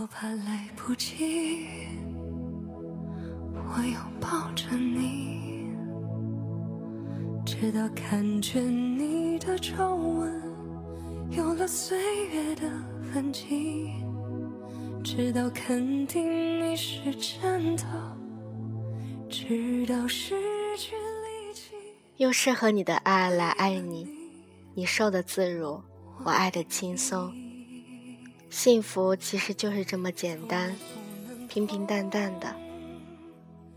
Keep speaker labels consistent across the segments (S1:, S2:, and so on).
S1: 我怕来不及，我拥抱着你，直到看见你的皱纹有了岁月的痕迹，直到肯定你是真的，直到失去力气。
S2: 用适合你的爱来爱你，你受的自如，我爱的轻松。幸福其实就是这么简单，平平淡淡的。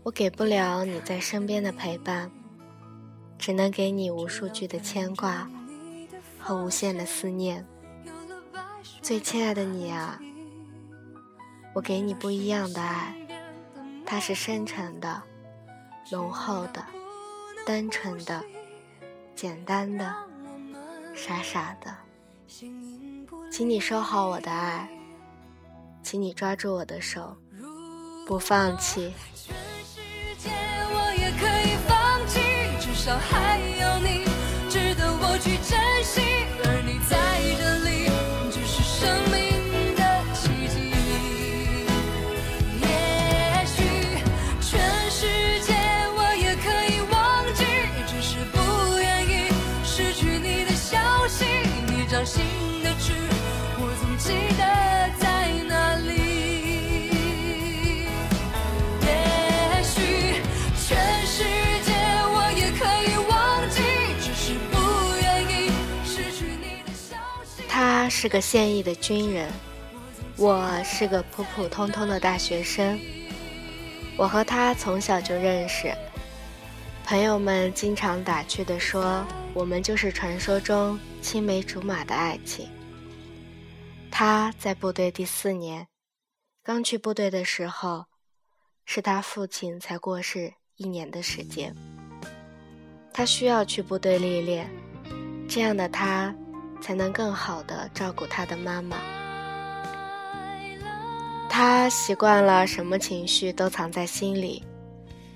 S2: 我给不了你在身边的陪伴，只能给你无数句的牵挂和无限的思念。最亲爱的你啊，我给你不一样的爱，它是深沉的、浓厚的、单纯的、简单的、傻傻的。请你收好我的爱，请你抓住我的手，不放弃。
S1: 全世界我也可以放弃，至少还有你值得我去珍惜，而你在这里是
S2: 个现役的军人，我是个普普通通的大学生。我和他从小就认识，朋友们经常打趣地说，我们就是传说中青梅竹马的爱情。他在部队第四年，刚去部队的时候，是他父亲才过世一年的时间。他需要去部队历练，这样的他才能更好的照顾他的妈妈。他习惯了什么情绪都藏在心里，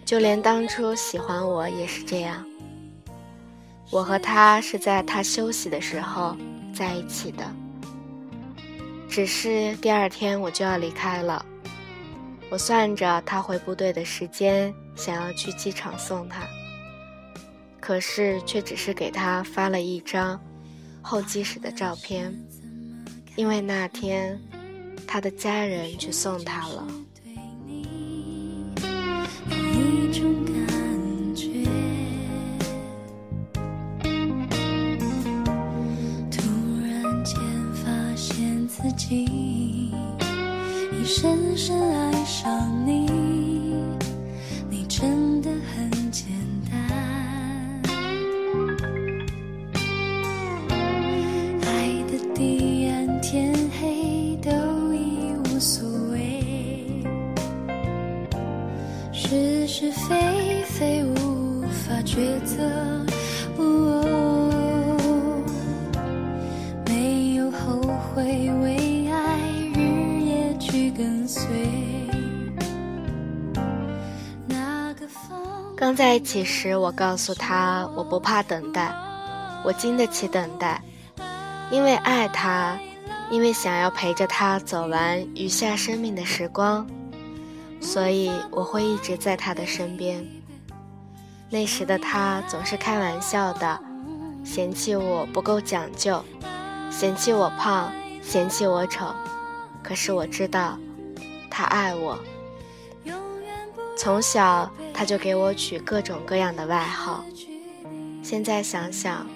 S2: 就连当初喜欢我也是这样。我和他是在他休息的时候在一起的，只是第二天我就要离开了。我算着他回部队的时间，想要去机场送他，可是却只是给他发了一张候机室的照片，因为那天他的家人去送他了。
S1: 有一种感觉，突然间发现自己已深深爱上，你是是非非无法抉择，哦没有后悔，为爱日夜去跟随。那个方
S2: 刚在一起时，我告诉他我不怕等待，我经得起等待，因为爱他，因为想要陪着他走完余下生命的时光，所以我会一直在他的身边。那时的他总是开玩笑的，嫌弃我不够讲究，嫌弃我胖，嫌弃我丑，可是我知道，他爱我。从小他就给我取各种各样的外号，现在想想，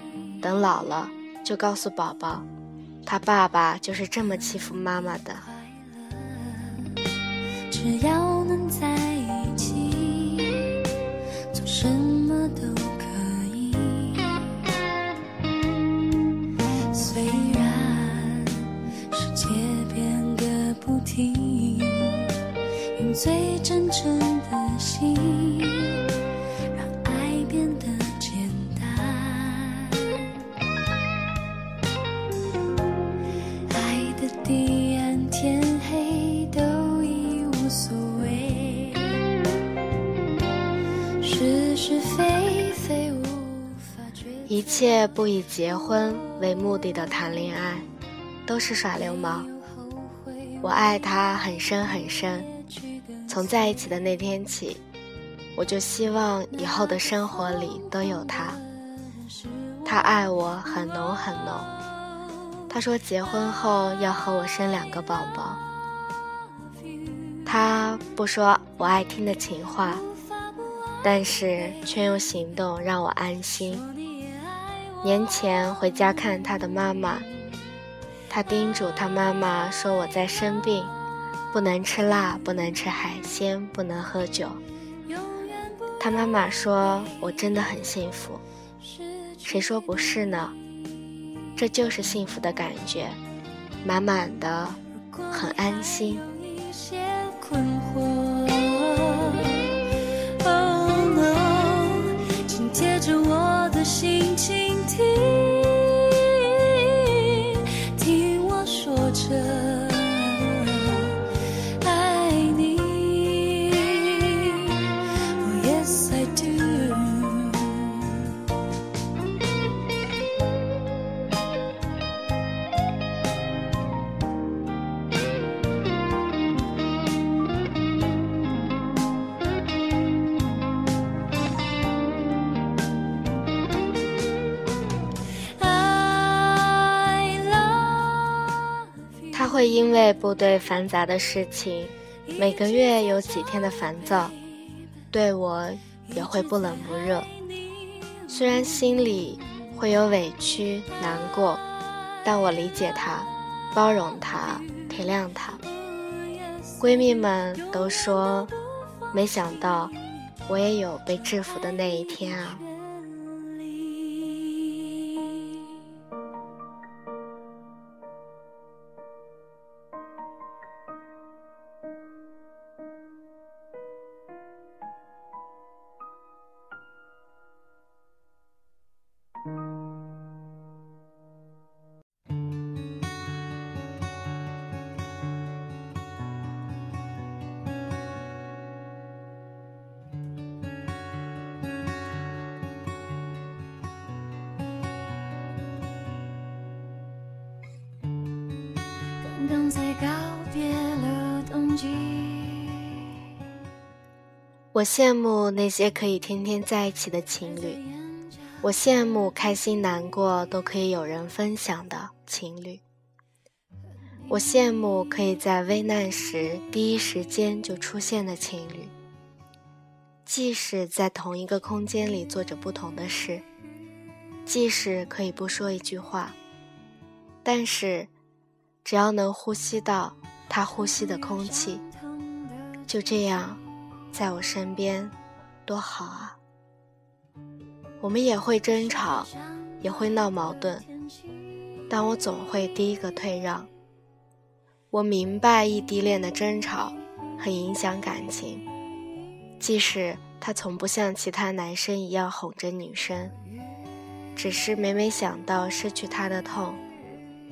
S2: 等老了就告诉宝宝，他爸爸就是这么欺负妈妈的。
S1: 只要个不停，用最真诚的心，让爱变得简单。爱的地暗天黑都已无所谓，是是非非无法抉择。
S2: 一切不以结婚为目的的谈恋爱，都是耍流氓。我爱他很深很深，从在一起的那天起，我就希望以后的生活里都有他。他爱我很浓很浓，他说结婚后要和我生两个宝宝。他不说我爱听的情话，但是却用行动让我安心。年前回家看他的妈妈，他叮嘱他妈妈说我在生病，不能吃辣，不能吃海鲜，不能喝酒。他妈妈说我真的很幸福。谁说不是呢？这就是幸福的感觉，满满的，很安心。
S1: 紧贴着我的心倾听，听
S2: 部队繁杂的事情，每个月有几天的烦躁，对我也会不冷不热。虽然心里会有委屈难过，但我理解他，包容他，体谅他。闺蜜们都说，没想到我也有被制服的那一天啊。告别了冬季。我羡慕那些可以天天在一起的情侣，我羡慕开心难过都可以有人分享的情侣，我羡慕可以在危难时第一时间就出现的情侣，即使在同一个空间里做着不同的事，即使可以不说一句话，但是。只要能呼吸到他呼吸的空气，就这样，在我身边，多好啊！我们也会争吵，也会闹矛盾，但我总会第一个退让。我明白异地恋的争吵很影响感情，即使他从不像其他男生一样哄着女生，只是每每想到失去他的痛。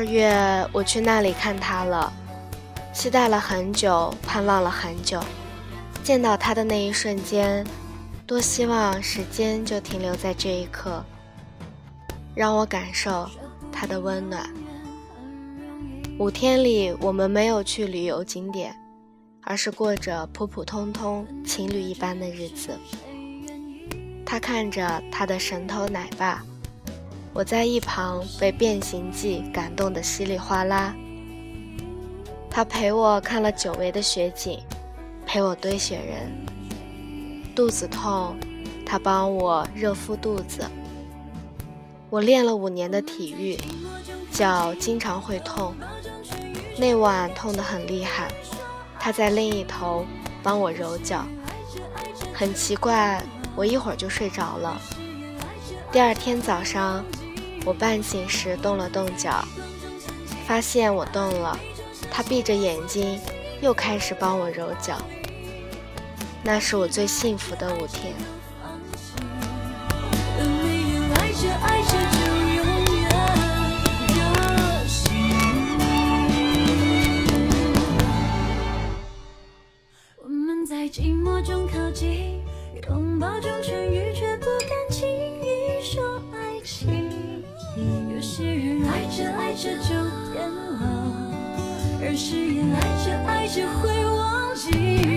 S2: 二月，我去那里看他了，期待了很久，盼望了很久，见到他的那一瞬间，多希望时间就停留在这一刻，让我感受他的温暖。五天里，我们没有去旅游景点，而是过着普普通通情侣一般的日子。他看着他的神偷奶爸。我在一旁被《变形记》感动得稀里哗啦。他陪我看了久违的雪景，陪我堆雪人。肚子痛，他帮我热敷肚子。我练了五年的体育，脚经常会痛。那晚痛得很厉害，他在另一头帮我揉脚，很奇怪，我一会儿就睡着了。第二天早上，我半醒时动了动脚，发现我动了，他闭着眼睛又开始帮我揉脚。那是我最幸福的五天。在寂
S1: 寞中靠近，拥抱中痊愈却不敢些人爱着爱着就变了而誓言爱着爱着会忘记。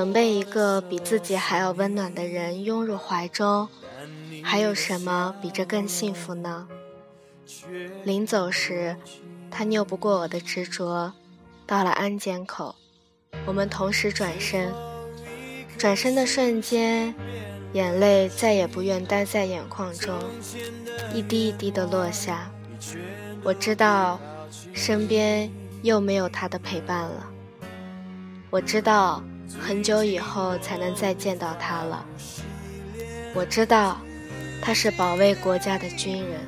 S2: 能被一个比自己还要温暖的人拥入怀中，还有什么比这更幸福呢？临走时，他拗不过我的执着，到了安检口，我们同时转身，转身的瞬间，眼泪再也不愿待在眼眶中，一滴一滴的落下。我知道，身边又没有他的陪伴了。我知道，很久以后才能再见到他了。我知道，他是保卫国家的军人。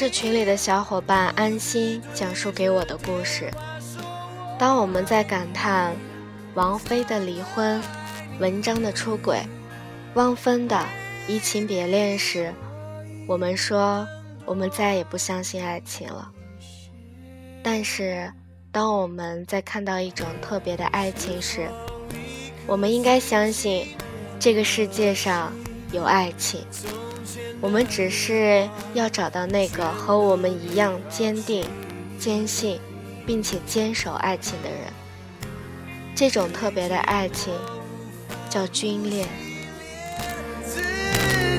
S2: 是群里的小伙伴安心讲述给我的故事。当我们在感叹王菲的离婚、文章的出轨、汪峰的移情别恋时，我们说我们再也不相信爱情了。但是，当我们在看到一种特别的爱情时，我们应该相信这个世界上有爱情。我们只是要找到那个和我们一样坚定、坚信，并且坚守爱情的人。这种特别的爱情，叫军恋。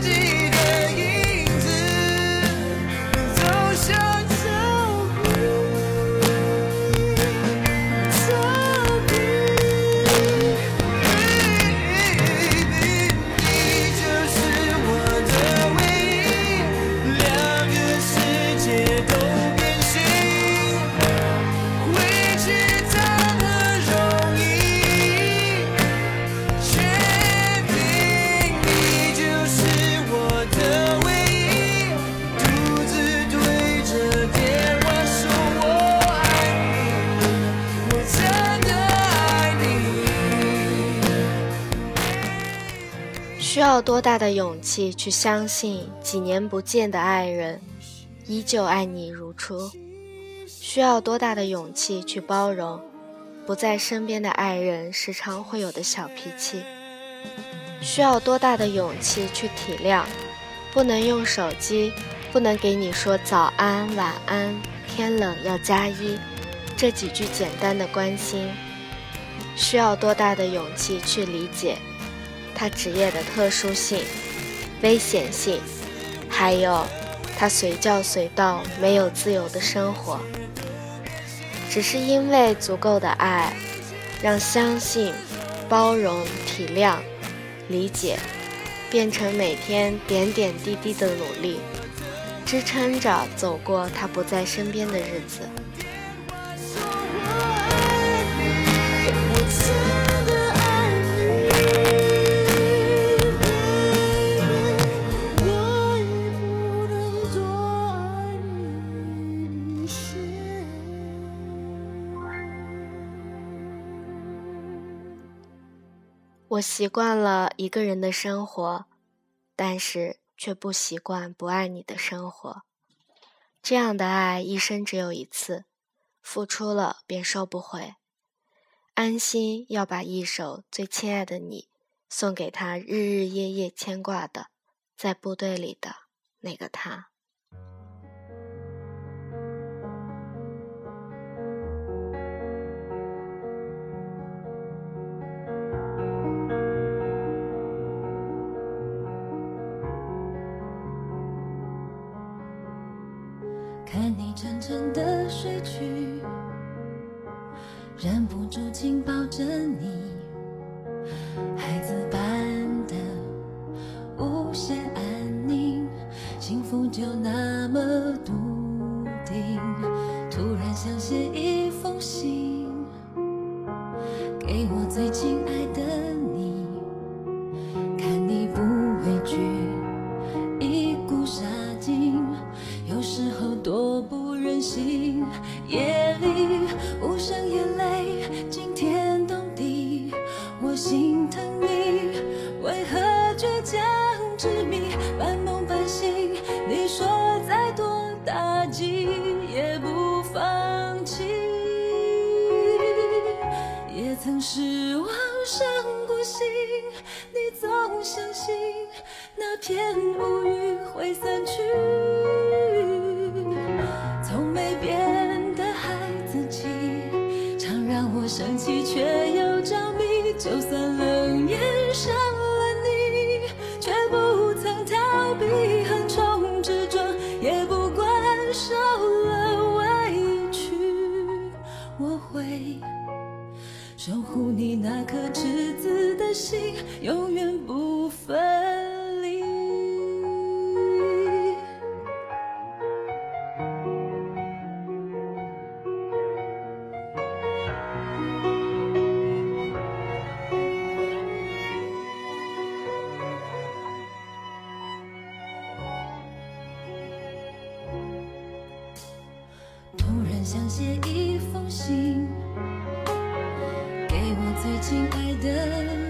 S2: 需要多大的勇气去相信几年不见的爱人依旧爱你如初？需要多大的勇气去包容不在身边的爱人时常会有的小脾气？需要多大的勇气去体谅不能用手机不能给你说早安、晚安，天冷要加衣，这几句简单的关心，需要多大的勇气去理解他职业的特殊性、危险性，还有他随叫随到、没有自由的生活。只是因为足够的爱，让相信、包容、体谅、理解，变成每天点点滴滴的努力。支撑着走过他不在身边的日子。我习惯了一个人的生活，但是。却不习惯不爱你的生活，这样的爱一生只有一次，付出了便收不回。安心要把一首最亲爱的你送给他日日夜夜牵挂的，在部队里的那个他。
S1: 去，忍不住紧抱着你，孩子般的无限安宁，幸福就那么笃定。突然想写一封信，给我最亲爱的你，看你不畏惧一股杀劲，有时候躲不。夜里无声，眼泪惊天动地。我心疼你，为何倔强执迷，半梦半醒？你说再多打击也不放弃。也曾失望伤过心，你总相信那片乌云会散去。你却亲爱的。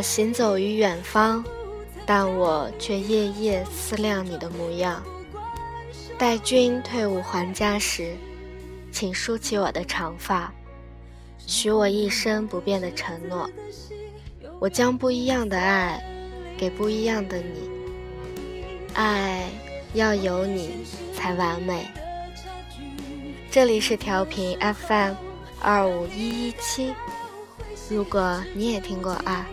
S2: 我行走于远方，但我却夜夜思量你的模样。待君退伍还家时，请梳起我的长发。许我一生不变的承诺，我将不一样的爱给不一样的你。爱要有你才完美。这里是调频 FM 二五一一七。如果你也听过爱，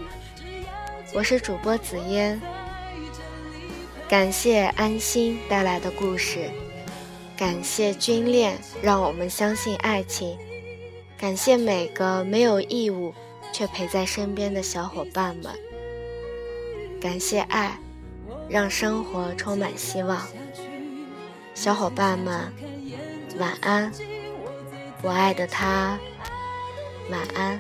S2: 我是主播紫嫣。感谢安心带来的故事，感谢军恋让我们相信爱情。感谢每个没有义务却陪在身边的小伙伴们。感谢爱，让生活充满希望。小伙伴们，晚安！我爱的他，晚安。